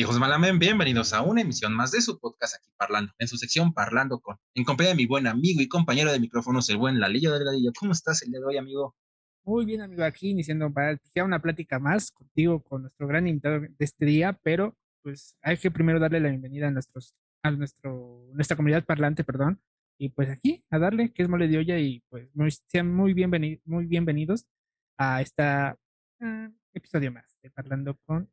Hijos Malamen, bienvenidos a una emisión más de su podcast aquí Parlando, en su sección Parlando con, en compañía de mi buen amigo y compañero de micrófonos, el buen Lalillo del Ladillo. ¿Cómo estás el día de hoy, amigo? Muy bien, amigo, aquí iniciando para una plática más contigo, con nuestro gran invitado de este día, pero pues hay que primero darle la bienvenida a nuestros, a nuestro, nuestra comunidad parlante, perdón, y pues aquí a darle, que es mole de olla, y pues sean muy, bienvenidos muy bienvenidos a este episodio más de Parlando con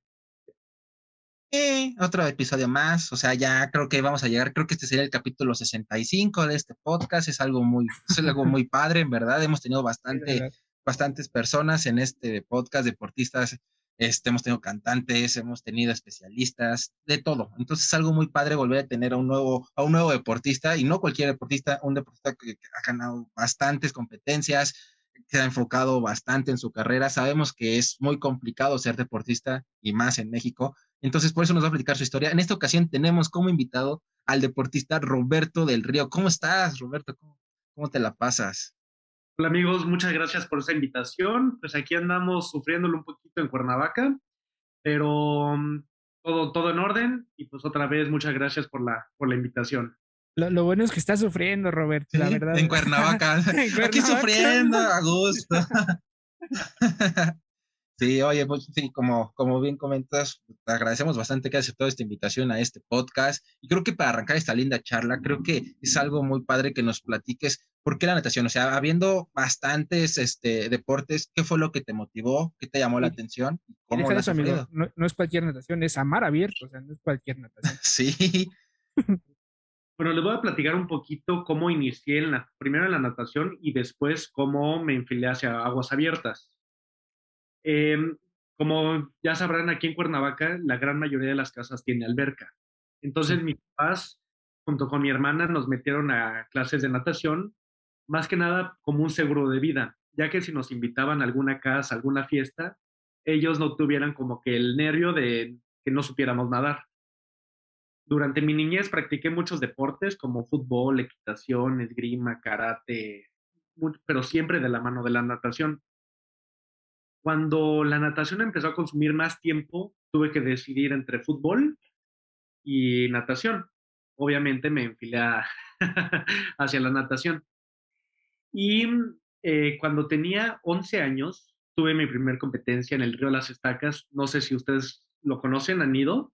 otro episodio más, o sea, ya creo que vamos a llegar, creo que este sería el capítulo 65 de este podcast, es algo muy, es algo muy padre, en verdad, hemos tenido bastante, bastantes personas en este podcast, deportistas, este, hemos tenido cantantes, hemos tenido especialistas, de todo, entonces es algo muy padre volver a tener a un nuevo, a un nuevo deportista, y no cualquier deportista, un deportista que ha ganado bastantes competencias, se ha enfocado bastante en su carrera. Sabemos que es muy complicado ser deportista y más en México. Entonces, por eso nos va a platicar su historia. En esta ocasión tenemos como invitado al deportista Roberto del Río. ¿Cómo estás, Roberto? ¿Cómo, te la pasas? Hola amigos, muchas gracias por esa invitación. Pues aquí andamos sufriéndolo un poquito en Cuernavaca, pero mm, todo, todo en orden. Y pues otra vez, muchas gracias por la, por la invitación. Lo, bueno es que está sufriendo, Roberto, la verdad. En Cuernavaca. Aquí sufriendo, a gusto. sí, oye, pues, sí, como, como bien comentas, te agradecemos bastante que hayas aceptado esta invitación a este podcast. Y creo que para arrancar esta linda charla, creo que es algo muy padre que nos platiques por qué la natación. O sea, habiendo bastantes este, deportes, ¿qué fue lo que te motivó? ¿Qué te llamó la atención? ¿Cómo eso, amigo. No, no es cualquier natación, es amar abierto, o sea, no es cualquier natación. sí. Bueno, les voy a platicar un poquito cómo inicié en la, primero en la natación y después cómo me enfilé hacia aguas abiertas. Em, como ya sabrán, aquí en Cuernavaca la gran mayoría de las casas tiene alberca. Entonces mis papás, junto con mi hermana, nos metieron a clases de natación, más que nada como un seguro de vida, ya que si nos invitaban a alguna casa, alguna fiesta, ellos no tuvieran como que el nervio de que no supiéramos nadar. Durante mi niñez practiqué muchos deportes como fútbol, equitación, esgrima, karate, pero siempre de la mano de la natación. Cuando la natación empezó a consumir más tiempo, tuve que decidir entre fútbol y natación. Obviamente me enfilé hacia la natación. Y eh, cuando tenía 11 años, tuve mi primer competencia en el río Las Estacas. No sé si ustedes lo conocen, han ido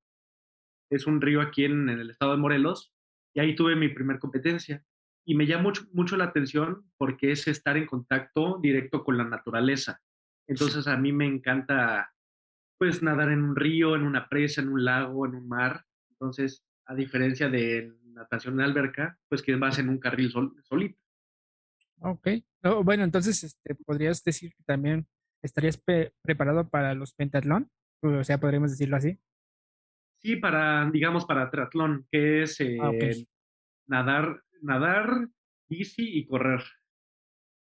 es un río aquí en, el estado de Morelos, y ahí tuve mi primer competencia. Y me llama mucho, mucho la atención porque es estar en contacto directo con la naturaleza. Entonces a mí me encanta pues nadar en un río, en una presa, en un lago, en un mar. Entonces, a diferencia de natación en alberca, pues que vas en un carril solito. Ok. bueno, entonces este, podrías decir que también estarías preparado para los pentatlón, o sea, podríamos decirlo así. Sí, para, digamos, para triatlón, que es ah, eh, nadar, nadar, bici y correr.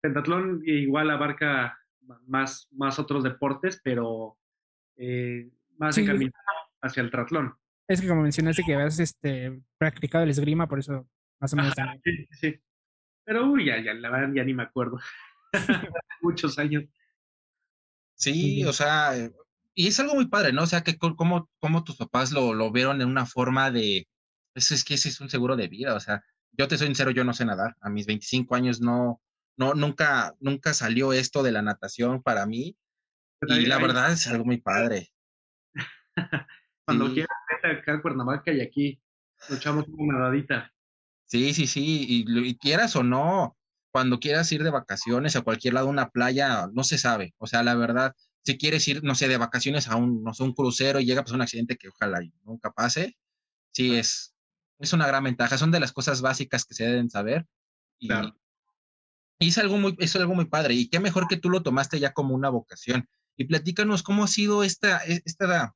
Pentatlón igual abarca más, más otros deportes, pero eh, más encaminado hacia el triatlón. Es que como mencionaste que habías este, practicado el esgrima, por eso más o menos. sí, sí. Pero uy, ya, ya, la verdad ya ni me acuerdo. Muchos años. Sí, o sea, y es algo muy padre, ¿no? O sea, que cómo, cómo tus papás lo, lo vieron en una forma de, eso es que ese es un seguro de vida, o sea, yo te soy sincero, yo no sé nadar, a mis 25 años no, no, nunca, nunca salió esto de la natación para mí, y la verdad es algo muy padre. Cuando quieras, acá en Cuernavaca y aquí luchamos una nadadita. Sí, sí, sí, y, y, quieras o no, cuando quieras ir de vacaciones a cualquier lado, una playa, no se sabe, o sea, la verdad, si quieres ir, no sé, de vacaciones a un, no sé, un crucero y llega pues, un accidente que ojalá nunca pase, sí es, es una gran ventaja. Son de las cosas básicas que se deben saber. Y, y es, algo muy, es algo muy padre. Y qué mejor que tú lo tomaste ya como una vocación. Y platícanos cómo ha sido esta, e, esta,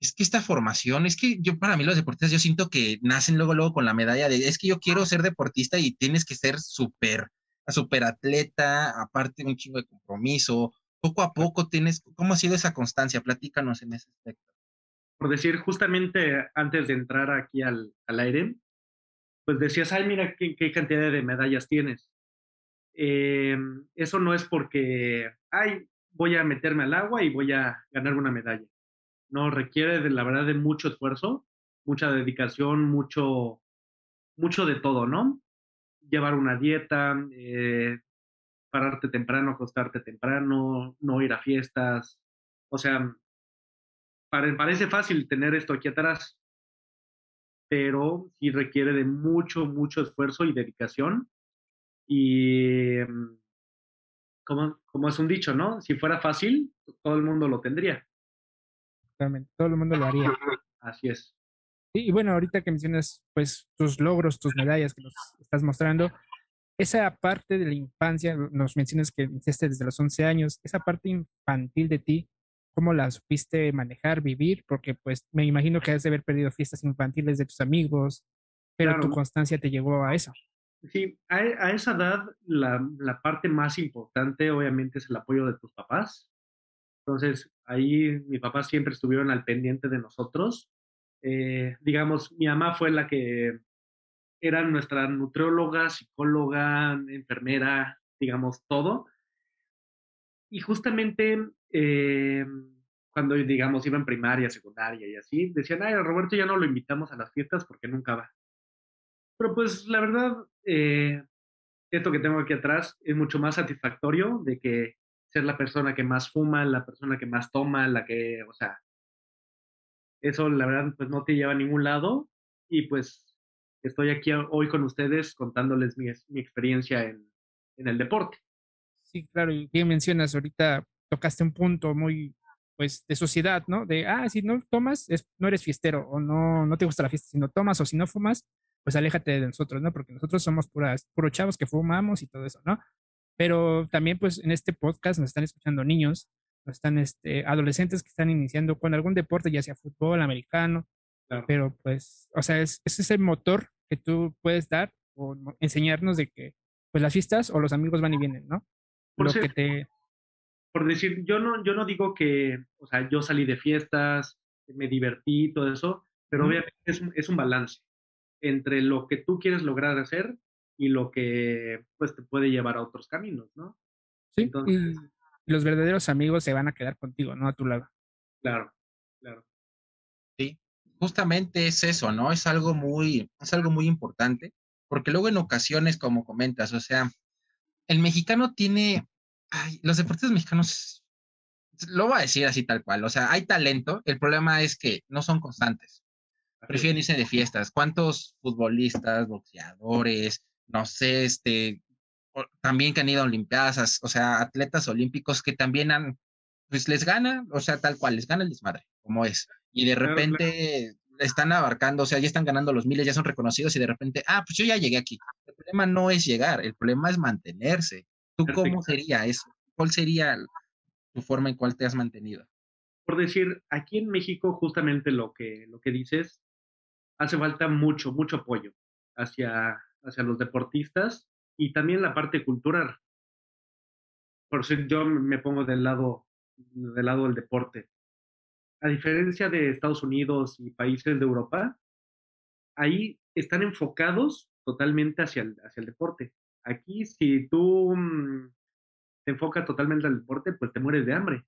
es que esta formación, es que yo para mí los deportistas, yo siento que nacen luego, luego con la medalla de, es que yo quiero ser deportista y tienes que ser súper, súper atleta, aparte un chingo de compromiso, poco a poco tienes, ¿cómo ha sido esa constancia? Platícanos en ese aspecto. Por decir, justamente antes de entrar aquí al, al aire, pues decías, ay, mira qué, qué cantidad de medallas tienes. Eh, eso no es porque, ay, voy a meterme al agua y voy a ganar una medalla. ¿no? Requiere, de, la verdad, de mucho esfuerzo, mucha dedicación, mucho, mucho de todo, ¿no? Llevar una dieta, eh, pararte temprano, acostarte temprano, no ir a fiestas. O sea, parece fácil tener esto aquí atrás, pero sí requiere de mucho, mucho esfuerzo y dedicación. Y mm, como, como es un dicho, ¿no? Si fuera fácil, todo el mundo lo tendría. Totalmente, todo el mundo lo haría. Así es. Y, bueno, ahorita que mencionas pues tus logros, tus medallas que nos estás mostrando, esa parte de la infancia, nos mencionas que iniciaste desde los 11 años, esa parte infantil de ti, ¿cómo la supiste manejar, vivir? Porque pues me imagino que has de haber perdido fiestas infantiles de tus amigos, pero tu constancia te llevó a eso. Sí, a, esa edad la, la, parte más importante obviamente es el apoyo de tus papás. Entonces, ahí mis papás siempre estuvieron al pendiente de nosotros. Eh, digamos, mi mamá fue la que era nuestra nutrióloga, psicóloga, enfermera, digamos, todo. Y justamente eh, cuando, digamos, iba en primaria, secundaria y así, decían, ay, a Roberto ya no lo invitamos a las fiestas porque nunca va. Pero pues la verdad, eh, esto que tengo aquí atrás es mucho más satisfactorio de que ser la persona que más fuma, la persona que más toma, la que, o sea, eso la verdad pues no te lleva a ningún lado y pues estoy aquí hoy con ustedes contándoles mi, mi experiencia en, el deporte. Sí, claro, y bien mencionas, ahorita tocaste un punto muy, pues, de sociedad, ¿no? De, ah, si no tomas, es, no eres fiestero o no, no te gusta la fiesta, si no tomas o si no fumas, pues aléjate de nosotros, ¿no? Porque nosotros somos puras, puros chavos que fumamos y todo eso, ¿no? Pero también, pues, en este podcast nos están escuchando niños, nos están este, adolescentes que están iniciando con algún deporte, ya sea fútbol, americano, pero pues, o sea, es, es ese motor que tú puedes dar o enseñarnos de que pues las fiestas o los amigos van y vienen, ¿no? Por, Lo que te... por decir, yo no, yo no digo que, o sea, yo salí de fiestas, me divertí, todo eso, pero obviamente es, es, un balance entre lo que tú quieres lograr hacer y lo que pues te puede llevar a otros caminos, ¿no? Sí, Entonces, y los verdaderos amigos se van a quedar contigo, ¿no? A tu lado. Claro, claro. Sí, justamente es eso, ¿no? Es algo muy, es algo muy importante, porque luego en ocasiones, como comentas, o sea, el mexicano tiene, ay, los deportes mexicanos, lo voy a decir así tal cual, o sea, hay talento, el problema es que no son constantes. Prefieren irse de fiestas. ¿Cuántos futbolistas, boxeadores, no sé, este, también que han ido a Olimpiadas, o sea, atletas olímpicos que también han, pues les gana, o sea, tal cual, les gana el desmadre, como es y de repente están abarcando, o sea, ya están ganando los miles, ya son reconocidos y de repente, ah, pues yo ya llegué aquí. El problema no es llegar, el problema es mantenerse. ¿Tú cómo sería eso? ¿Cuál sería tu forma en cuál te has mantenido? Por decir, aquí en México justamente lo que, lo que dices, hace falta mucho, mucho apoyo hacia, hacia los deportistas y también la parte cultural. Por si yo me pongo del lado, del lado del deporte a diferencia de Estados Unidos y países de Europa, ahí están enfocados totalmente hacia el, hacia el deporte. Aquí, si tú mm, te enfocas totalmente al deporte, pues te mueres de hambre.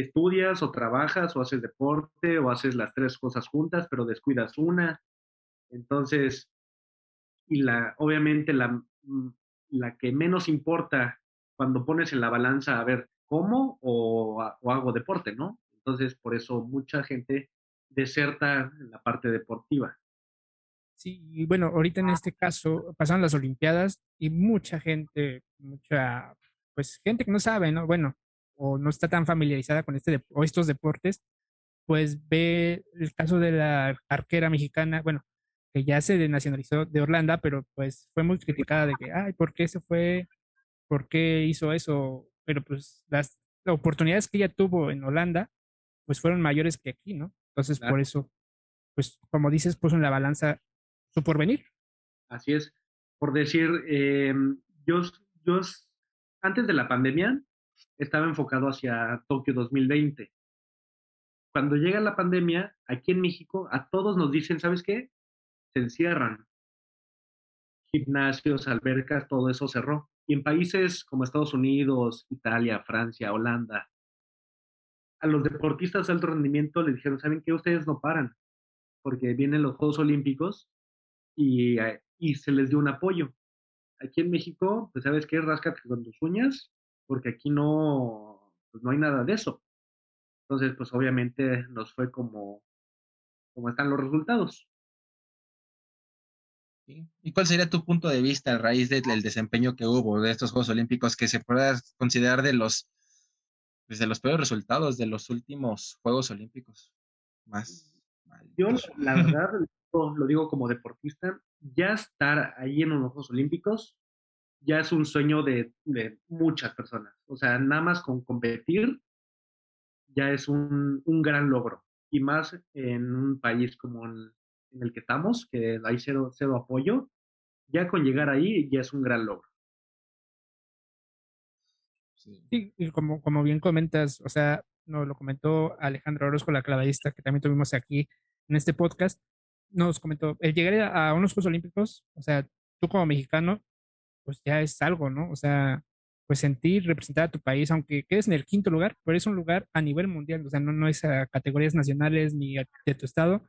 Estudias o trabajas o haces deporte o haces las tres cosas juntas, pero descuidas una. Entonces, y la, obviamente la, mm, la que menos importa cuando pones en la balanza, a ver, como o, hago deporte, ¿no? Entonces, por eso mucha gente deserta en la parte deportiva. Sí, y bueno, ahorita en este caso pasan las Olimpiadas y mucha gente, mucha, pues gente que no sabe, ¿no? Bueno, o no está tan familiarizada con este o estos deportes, pues ve el caso de la arquera mexicana, bueno, que ya se nacionalizó de Orlando, pero pues fue muy criticada de que, ay, ¿por qué se fue? ¿Por qué hizo eso? pero pues las oportunidades que ella tuvo en Holanda, pues fueron mayores que aquí, ¿no? Entonces, por eso, pues como dices, puso en la balanza su porvenir. Así es. Por decir, eh, yo, yo antes de la pandemia estaba enfocado hacia Tokio 2020. Cuando llega la pandemia, aquí en México, a todos nos dicen, ¿sabes qué? Se encierran. Gimnasios, albercas, todo eso cerró. Y en países como Estados Unidos, Italia, Francia, Holanda, a los deportistas de alto rendimiento les dijeron, ¿saben qué? Ustedes no paran, porque vienen los Juegos Olímpicos y, eh, y se les dio un apoyo. Aquí en México, pues sabes qué, ráscate con tus uñas, porque aquí no, pues, no hay nada de eso. Entonces, pues obviamente nos fue como, como están los resultados. ¿Y cuál sería tu punto de vista a raíz del desempeño que hubo de estos Juegos Olímpicos que se pueda considerar de los, pues, de los peores resultados de los últimos Juegos Olímpicos? Más. Yo, la verdad, lo digo como deportista, ya estar ahí en los Juegos Olímpicos ya es un sueño de, de muchas personas. O sea, nada más con competir ya es un, un gran logro. Y más en un país como en, en el que estamos, que hay cero, cero apoyo, ya con llegar ahí ya es un gran logro. Sí, y como, como bien comentas, o sea, nos lo comentó Alejandro Orozco, la clavadista, que también tuvimos aquí en este podcast, nos comentó, el llegar a unos Juegos Olímpicos, o sea, tú como mexicano, pues ya es algo, ¿no? O sea, pues sentir, representar a tu país, aunque quedes en el quinto lugar, pero es un lugar a nivel mundial, o sea, no, no es a categorías nacionales ni de tu estado,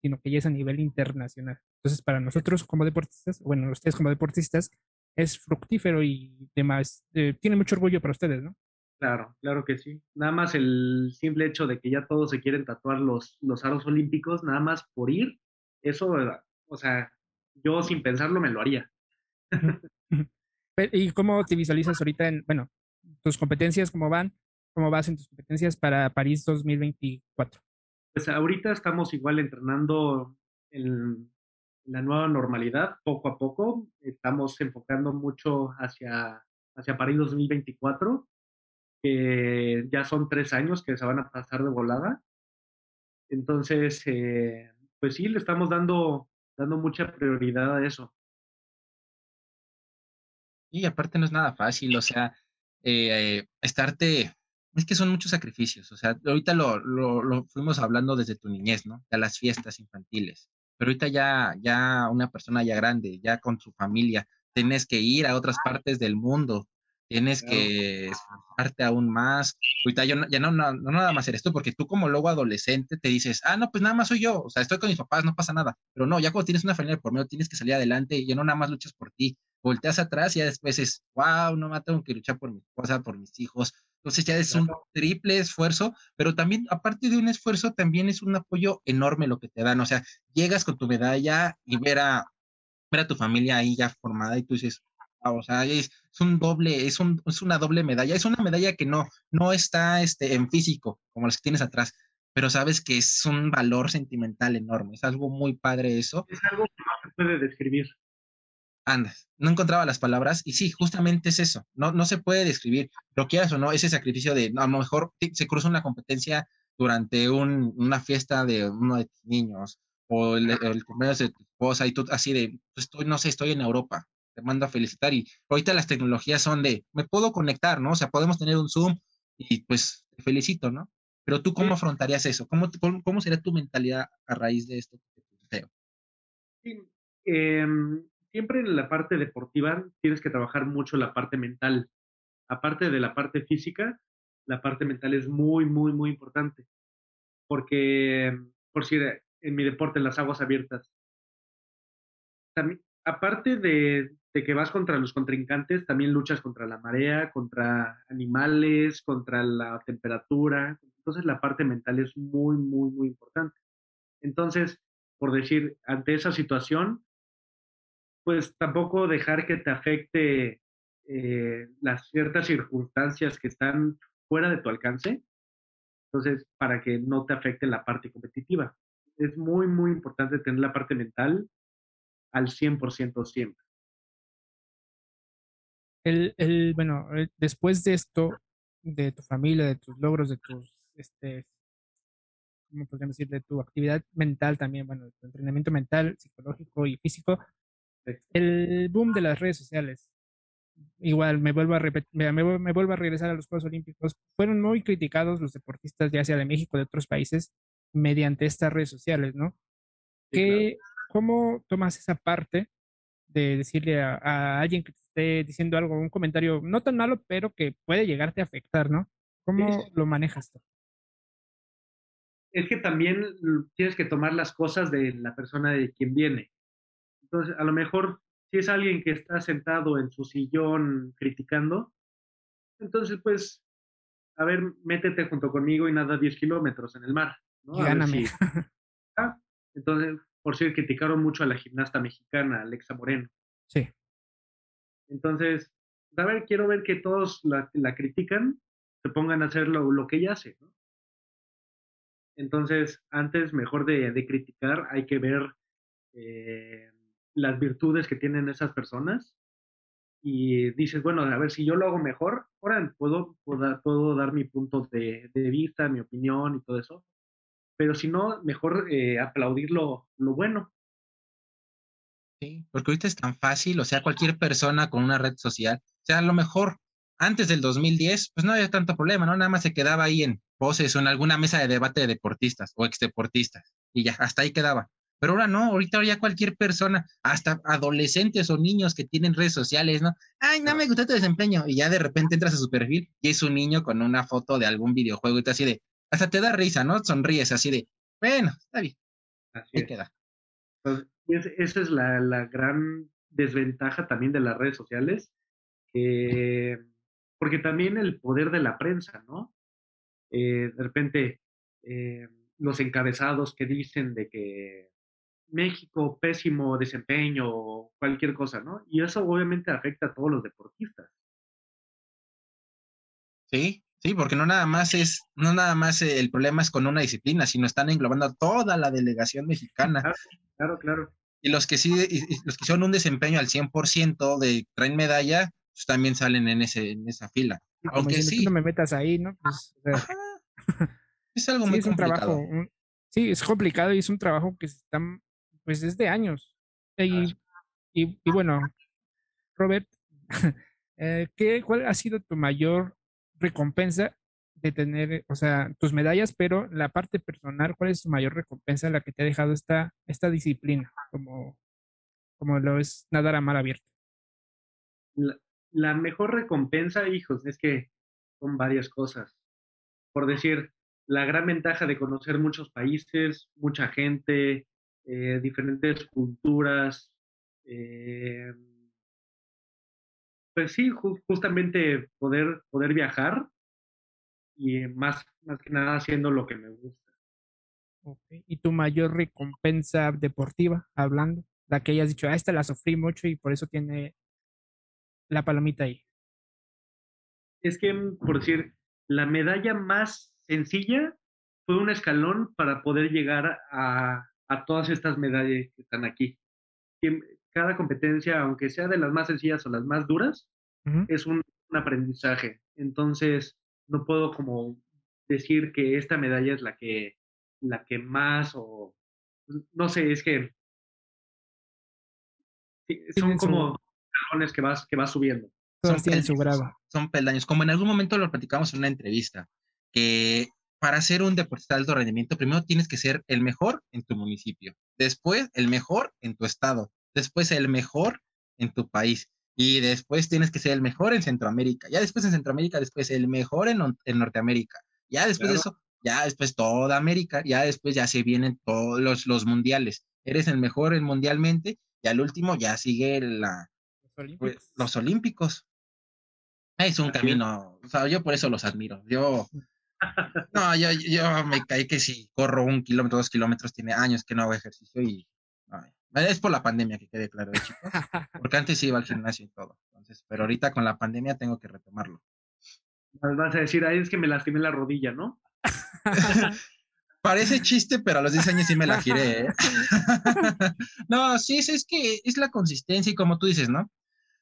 sino que ya es a nivel internacional. Entonces, para nosotros como deportistas, bueno, ustedes como deportistas, es fructífero y demás, eh, tiene mucho orgullo para ustedes, ¿no? Claro, claro que sí. Nada más el simple hecho de que ya todos se quieren tatuar los, los aros olímpicos, nada más por ir, eso, o sea, yo sin pensarlo me lo haría. ¿Y cómo te visualizas ahorita en, bueno, tus competencias, cómo van? ¿Cómo vas en tus competencias para París 2024? Pues ahorita estamos igual entrenando en la nueva normalidad, poco a poco. Estamos enfocando mucho hacia, hacia París 2024, que ya son tres años que se van a pasar de volada. Entonces, eh, pues sí, le estamos dando, dando mucha prioridad a eso. Y aparte no es nada fácil, o sea, eh, estarte, es que son muchos sacrificios, o sea, ahorita lo, lo, lo, fuimos hablando desde tu niñez, ¿no? De las fiestas infantiles, pero ahorita ya, ya una persona ya grande, ya con su familia, tienes que ir a otras partes del mundo, tienes que esforzarte aún más. Ahorita yo, ya no, no, no, nada más eres tú, porque tú como luego adolescente te dices, ah, no, pues nada más soy yo, o sea, estoy con mis papás, no pasa nada. Pero no, ya cuando tienes una familia por medio, tienes que salir adelante y ya no nada más luchas por ti, volteas atrás y ya después es, wow, no más tengo que luchar por mi esposa, por mis hijos. Entonces ya es un triple esfuerzo, pero también, aparte de un esfuerzo, también es un apoyo enorme lo que te dan. O sea, llegas con tu medalla y ver a, ver a tu familia ahí ya formada y tú dices, o sea, es, es un doble, es, un, es una doble medalla. Es una medalla que no, no está este, en físico, como las que tienes atrás, pero sabes que es un valor sentimental enorme. Es algo muy padre eso. Es algo que no se puede describir andas. No encontraba las palabras y sí, justamente es eso. No, no se puede describir, lo quieras o no, ese sacrificio de a lo mejor se cruza una competencia durante un, una fiesta de uno de tus niños o el, el cumpleaños de tu esposa y tú así de, pues estoy, no sé, estoy en Europa, te mando a felicitar y ahorita las tecnologías son de, me puedo conectar, ¿no? O sea, podemos tener un Zoom y pues te felicito, ¿no? Pero tú, ¿cómo afrontarías eso? ¿Cómo, cómo, sería tu mentalidad a raíz de esto? Sí, eh, siempre en la parte deportiva tienes que trabajar mucho la parte mental. Aparte de la parte física, la parte mental es muy, muy, muy importante. Porque, por si en mi deporte, en las aguas abiertas, también, aparte de, de, que vas contra los contrincantes, también luchas contra la marea, contra animales, contra la temperatura. Entonces la parte mental es muy, muy, muy importante. Entonces, por decir, ante esa situación, pues tampoco dejar que te afecte eh, las ciertas circunstancias que están fuera de tu alcance. Entonces, para que no te afecte la parte competitiva. Es muy, muy importante tener la parte mental al 100% siempre. El, el, bueno, eh, después de esto, de tu familia, de tus logros, de tus, este, ¿cómo podríamos decir? De tu actividad mental también, bueno, de tu entrenamiento mental, psicológico y físico, el boom de las redes sociales. Igual, me vuelvo, a me, me, vuelvo a regresar a los Juegos Olímpicos. Fueron muy criticados los deportistas, ya sea de México, de otros países, mediante estas redes sociales, ¿no? Sí, ¿Cómo tomas esa parte de decirle a, a, alguien que esté diciendo algo, un comentario no tan malo, pero que puede llegarte a afectar, ¿no? ¿Cómo lo manejas tú? es que también tienes que tomar las cosas de la persona de quien viene. Entonces, a lo mejor, si es alguien que está sentado en su sillón criticando, entonces, pues, a ver, métete junto conmigo y nada 10 kilómetros en el mar. ¿no? gáname. Ah, entonces, por cierto, criticaron mucho a la gimnasta mexicana, Alexa Moreno. Sí. Entonces, a ver, quiero ver que todos la, critican, se pongan a hacer lo, lo que ella hace, ¿no? Entonces, antes, mejor de, de criticar, hay que ver eh, las virtudes que tienen esas personas y dices, bueno, a ver, si yo lo hago mejor, ahora puedo, puedo, puedo dar mi punto de, de, vista, mi opinión y todo eso, pero si no, mejor eh, aplaudir lo, lo bueno. Sí, porque ahorita es tan fácil, o sea, cualquier persona con una red social, o sea, a lo mejor antes del 2010, pues no había tanto problema, ¿no? Nada más se quedaba ahí en poses o en alguna mesa de debate de deportistas o exdeportistas y ya, hasta ahí quedaba. Pero ahora no, ahorita ya cualquier persona, hasta adolescentes o niños que tienen redes sociales, ¿no? Ay, no me gusta tu desempeño. Y ya de repente entras a su perfil y es un niño con una foto de algún videojuego y te así de, hasta te da risa, ¿no? Sonríes así de, bueno, está bien. Así ahí queda. Entonces, esa es la, la, gran desventaja también de las redes sociales, que, porque también el poder de la prensa, ¿no? Eh, de repente, eh, los encabezados que dicen de que México, pésimo desempeño cualquier cosa, ¿no? Y eso obviamente afecta a todos los deportistas. Sí, sí, porque no nada más es, no nada más el problema es con una disciplina, sino están englobando a toda la delegación mexicana. Claro, claro. claro. Y los que sí, los que son un desempeño al 100% de traen medalla, pues también salen en, ese, en esa fila. Aunque sí. No me metas ahí, ¿no? Pues, es algo sí, muy es complicado. Un trabajo, un, sí, es complicado y es un trabajo que está pues desde años. Y, y, y bueno, Robert, eh, ¿qué, ¿cuál ha sido tu mayor recompensa de tener, o sea, tus medallas, pero la parte personal, ¿cuál es tu mayor recompensa la que te ha dejado esta, esta disciplina, como, como lo es nadar a mar abierto? La, la mejor recompensa, hijos, es que son varias cosas. Por decir, la gran ventaja de conocer muchos países, mucha gente, eh, diferentes culturas. Eh, pues sí, ju justamente poder, poder viajar y más, más que nada haciendo lo que me gusta. Okay. ¿Y tu mayor recompensa deportiva, hablando? La que hayas dicho, ah, esta la sufrí mucho y por eso tiene la palomita ahí. Es que, por decir, la medalla más sencilla fue un escalón para poder llegar a, a todas estas medallas que están aquí. Cada competencia, aunque sea de las más sencillas o las más duras, uh -huh. es un, un, aprendizaje. Entonces, no puedo como decir que esta medalla es la que, la que más o no sé, es que son como escalones que vas, que vas subiendo. Son peldaños, su son peldaños. Como en algún momento lo platicamos en una entrevista, que para ser un deportista de alto rendimiento, primero tienes que ser el mejor en tu municipio, después el mejor en tu estado, después el mejor en tu país y después tienes que ser el mejor en Centroamérica, ya después en Centroamérica, después el mejor en, en Norteamérica, ya después claro. de eso, ya después toda América, ya después ya se vienen todos los, los mundiales, eres el mejor en mundialmente y al último ya sigue la, los olímpicos. Pues, los olímpicos. Es un camino, o sea, yo por eso los admiro. Yo, no, yo, yo me caí que si corro un kilómetro, dos kilómetros, tiene años que no hago ejercicio y ay, es por la pandemia que quede claro, ¿eh, chicos. Porque antes sí iba al gimnasio y todo. Entonces, pero ahorita con la pandemia tengo que retomarlo. Vas a decir, ahí es que me lastimé la rodilla, ¿no? Parece chiste, pero a los 10 años sí me la giré. ¿eh? no, sí, es, es que es la consistencia y como tú dices, ¿no?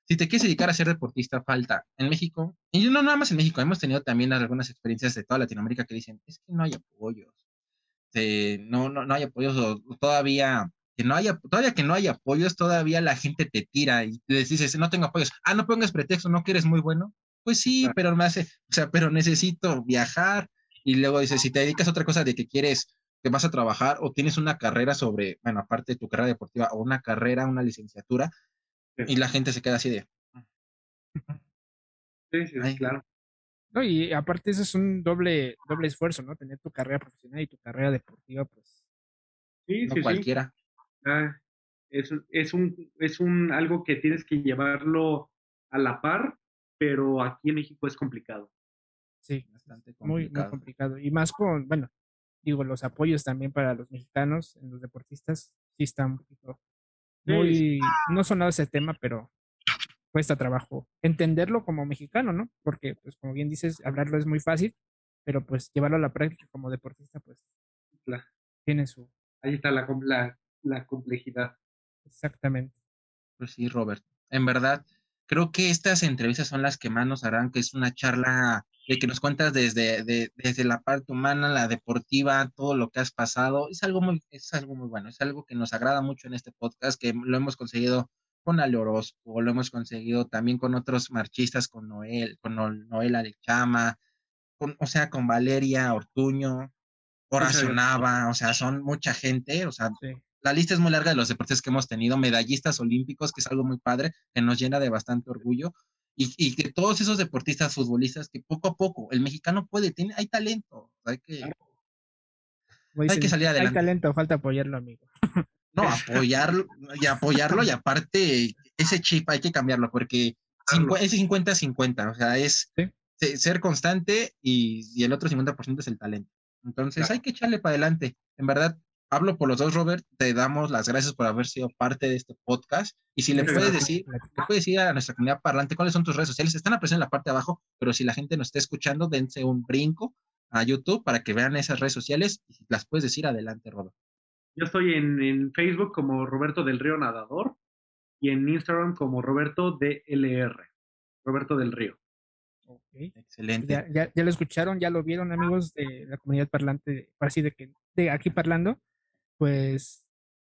Si te quieres dedicar a ser deportista, falta. En México, y no nada más en México, hemos tenido también algunas experiencias de toda Latinoamérica que dicen, es que no hay apoyos. Eh, no, no, no hay apoyos, o todavía que no haya, todavía que no hay apoyos, todavía la gente te tira y te dices, no tengo apoyos. Ah, no pongas pretexto, no que eres muy bueno. Pues sí, claro. pero me hace, o sea, pero necesito viajar. Y luego dices, si te dedicas a otra cosa de que quieres, que vas a trabajar o tienes una carrera sobre, bueno, aparte de tu carrera deportiva o una carrera, una licenciatura, sí. y la gente se queda así de. Sí, sí, Ay, claro. No, y aparte eso es un doble, doble esfuerzo, ¿no? Tener tu carrera profesional y tu carrera deportiva, pues. Sí, No sí, sí. cualquiera. Ah, es, un- es un es un algo que tienes que llevarlo a la par, pero aquí en México es complicado. Sí, Bastante muy, muy complicado. complicado. Y más con, bueno, digo, los apoyos también para los mexicanos, en los deportistas, sí está un poquito Sí, muy, no sonado ese tema, pero cuesta trabajo entenderlo como mexicano, ¿no? Porque, pues, como bien dices, hablarlo es muy fácil, pero pues llevarlo a la práctica como deportista, pues, Claro. tiene su, Ahí está la, la, la complejidad. exactamente. Pues sí, Robert. En verdad, creo que estas entrevistas son las que más nos harán, que es una charla de que nos cuentas desde, de- desde la parte humana, la deportiva, todo lo que has pasado. Es algo muy, es algo muy bueno, es algo que nos agrada mucho en este podcast, que lo hemos conseguido con Ale Orozco, lo hemos conseguido también con otros marchistas, con Noel, con No- Noel Alechama, con, o sea, con Valeria Ortuño, Horacio. Nava, o sea, son mucha gente, o sea, Sí. La lista es muy larga de los deportes que hemos tenido, medallistas olímpicos, que es algo muy padre, que nos llena de bastante orgullo, y, y que todos esos deportistas, futbolistas, que poco a poco, el mexicano puede, tiene, hay talento, hay que, Hay que salir adelante. Hay talento, falta apoyarlo, amigo. no, apoyarlo, y apoyarlo, y aparte, ese chip hay que cambiarlo, porque es 50-50, o sea, es Sí. ser constante y, y el otro 50% es el talento. Entonces Claro. hay que echarle para adelante. En verdad, hablo por los dos, Robert, te damos las gracias por haber sido parte de este podcast. Y si le puedes decir, le puedes decir a nuestra comunidad parlante cuáles son tus redes sociales. Están apareciendo en la parte de abajo, pero si la gente nos está escuchando, dense un brinco a YouTube para que vean esas redes sociales y las puedes decir adelante, Robert. Yo estoy en, en Facebook como Roberto del Río Nadador y en Instagram como Roberto DLR. Roberto del Río. Ok. Excelente. Ya, ya, ya lo escucharon, ya lo vieron, amigos de la comunidad parlante, así de que de aquí parlando, pues,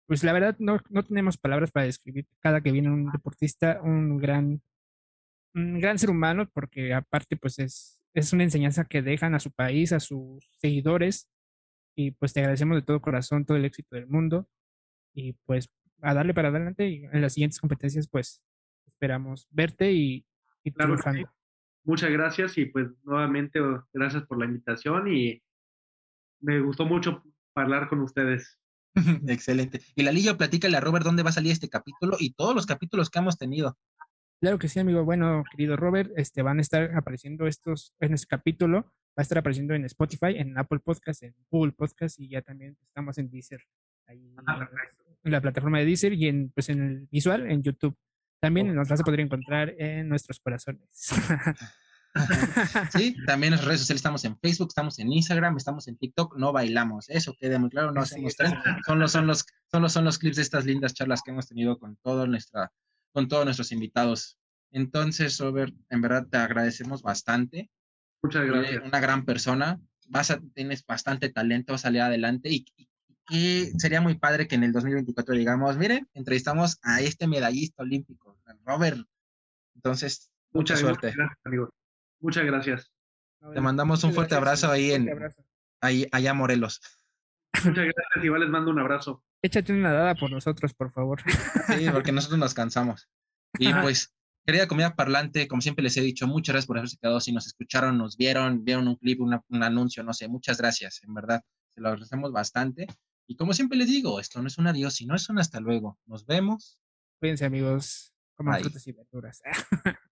pues la verdad no, no tenemos palabras para describir cada que viene un deportista, un gran, un gran ser humano, porque aparte, pues es, es una enseñanza que dejan a su país, a sus seguidores, y pues te agradecemos de todo corazón todo el éxito del mundo, y pues a darle para adelante, y en las siguientes competencias, pues esperamos verte y, y Claro sí. Muchas gracias y pues nuevamente oh, gracias por la invitación y me gustó mucho hablar con ustedes. Excelente. Y Lalillo, platícale a Robert dónde va a salir este capítulo y todos los capítulos que hemos tenido. Claro que sí, amigo. Bueno, querido Robert, este, van a estar apareciendo estos en este capítulo. Va a estar apareciendo en Spotify, en Apple Podcast, en Google Podcast y ya también estamos en Deezer. Ahí Ah, en la plataforma de Deezer y en, pues, en el visual en YouTube. También nos vas a poder encontrar en nuestros corazones. Sí, también en las redes sociales estamos en Facebook, estamos en Instagram, estamos en TikTok, no bailamos, eso quede muy claro, no hacemos tren, son los, son los, son los, son los clips de estas lindas charlas que hemos tenido con todo nuestra, con todos nuestros invitados. Entonces, Robert, en verdad te agradecemos bastante. Muchas Eres gracias. una gran persona, vas a, tienes bastante talento, vas a salir adelante y, y- y sería muy padre que en el 2024 digamos, miren, entrevistamos a este medallista olímpico, Robert. Entonces, mucha Muchas, suerte. gracias, amigos. Muchas gracias. Te mandamos un fuerte gracias, abrazo ahí en- abrazo. Ahí, allá Morelos. Muchas gracias. Igual les mando un abrazo. Échate una dada por nosotros, por favor. Sí, porque nosotros nos cansamos. Y Ajá. pues, querida comunidad parlante, como siempre les he dicho, muchas gracias por haberse quedado. Si nos escucharon, nos vieron, vieron un clip, una- un anuncio, no sé, muchas gracias, en verdad. Se lo agradecemos bastante. Y como siempre les digo, esto no es un adiós, sino es un hasta luego. Nos vemos. Cuídense, amigos. Coman frutas y verduras.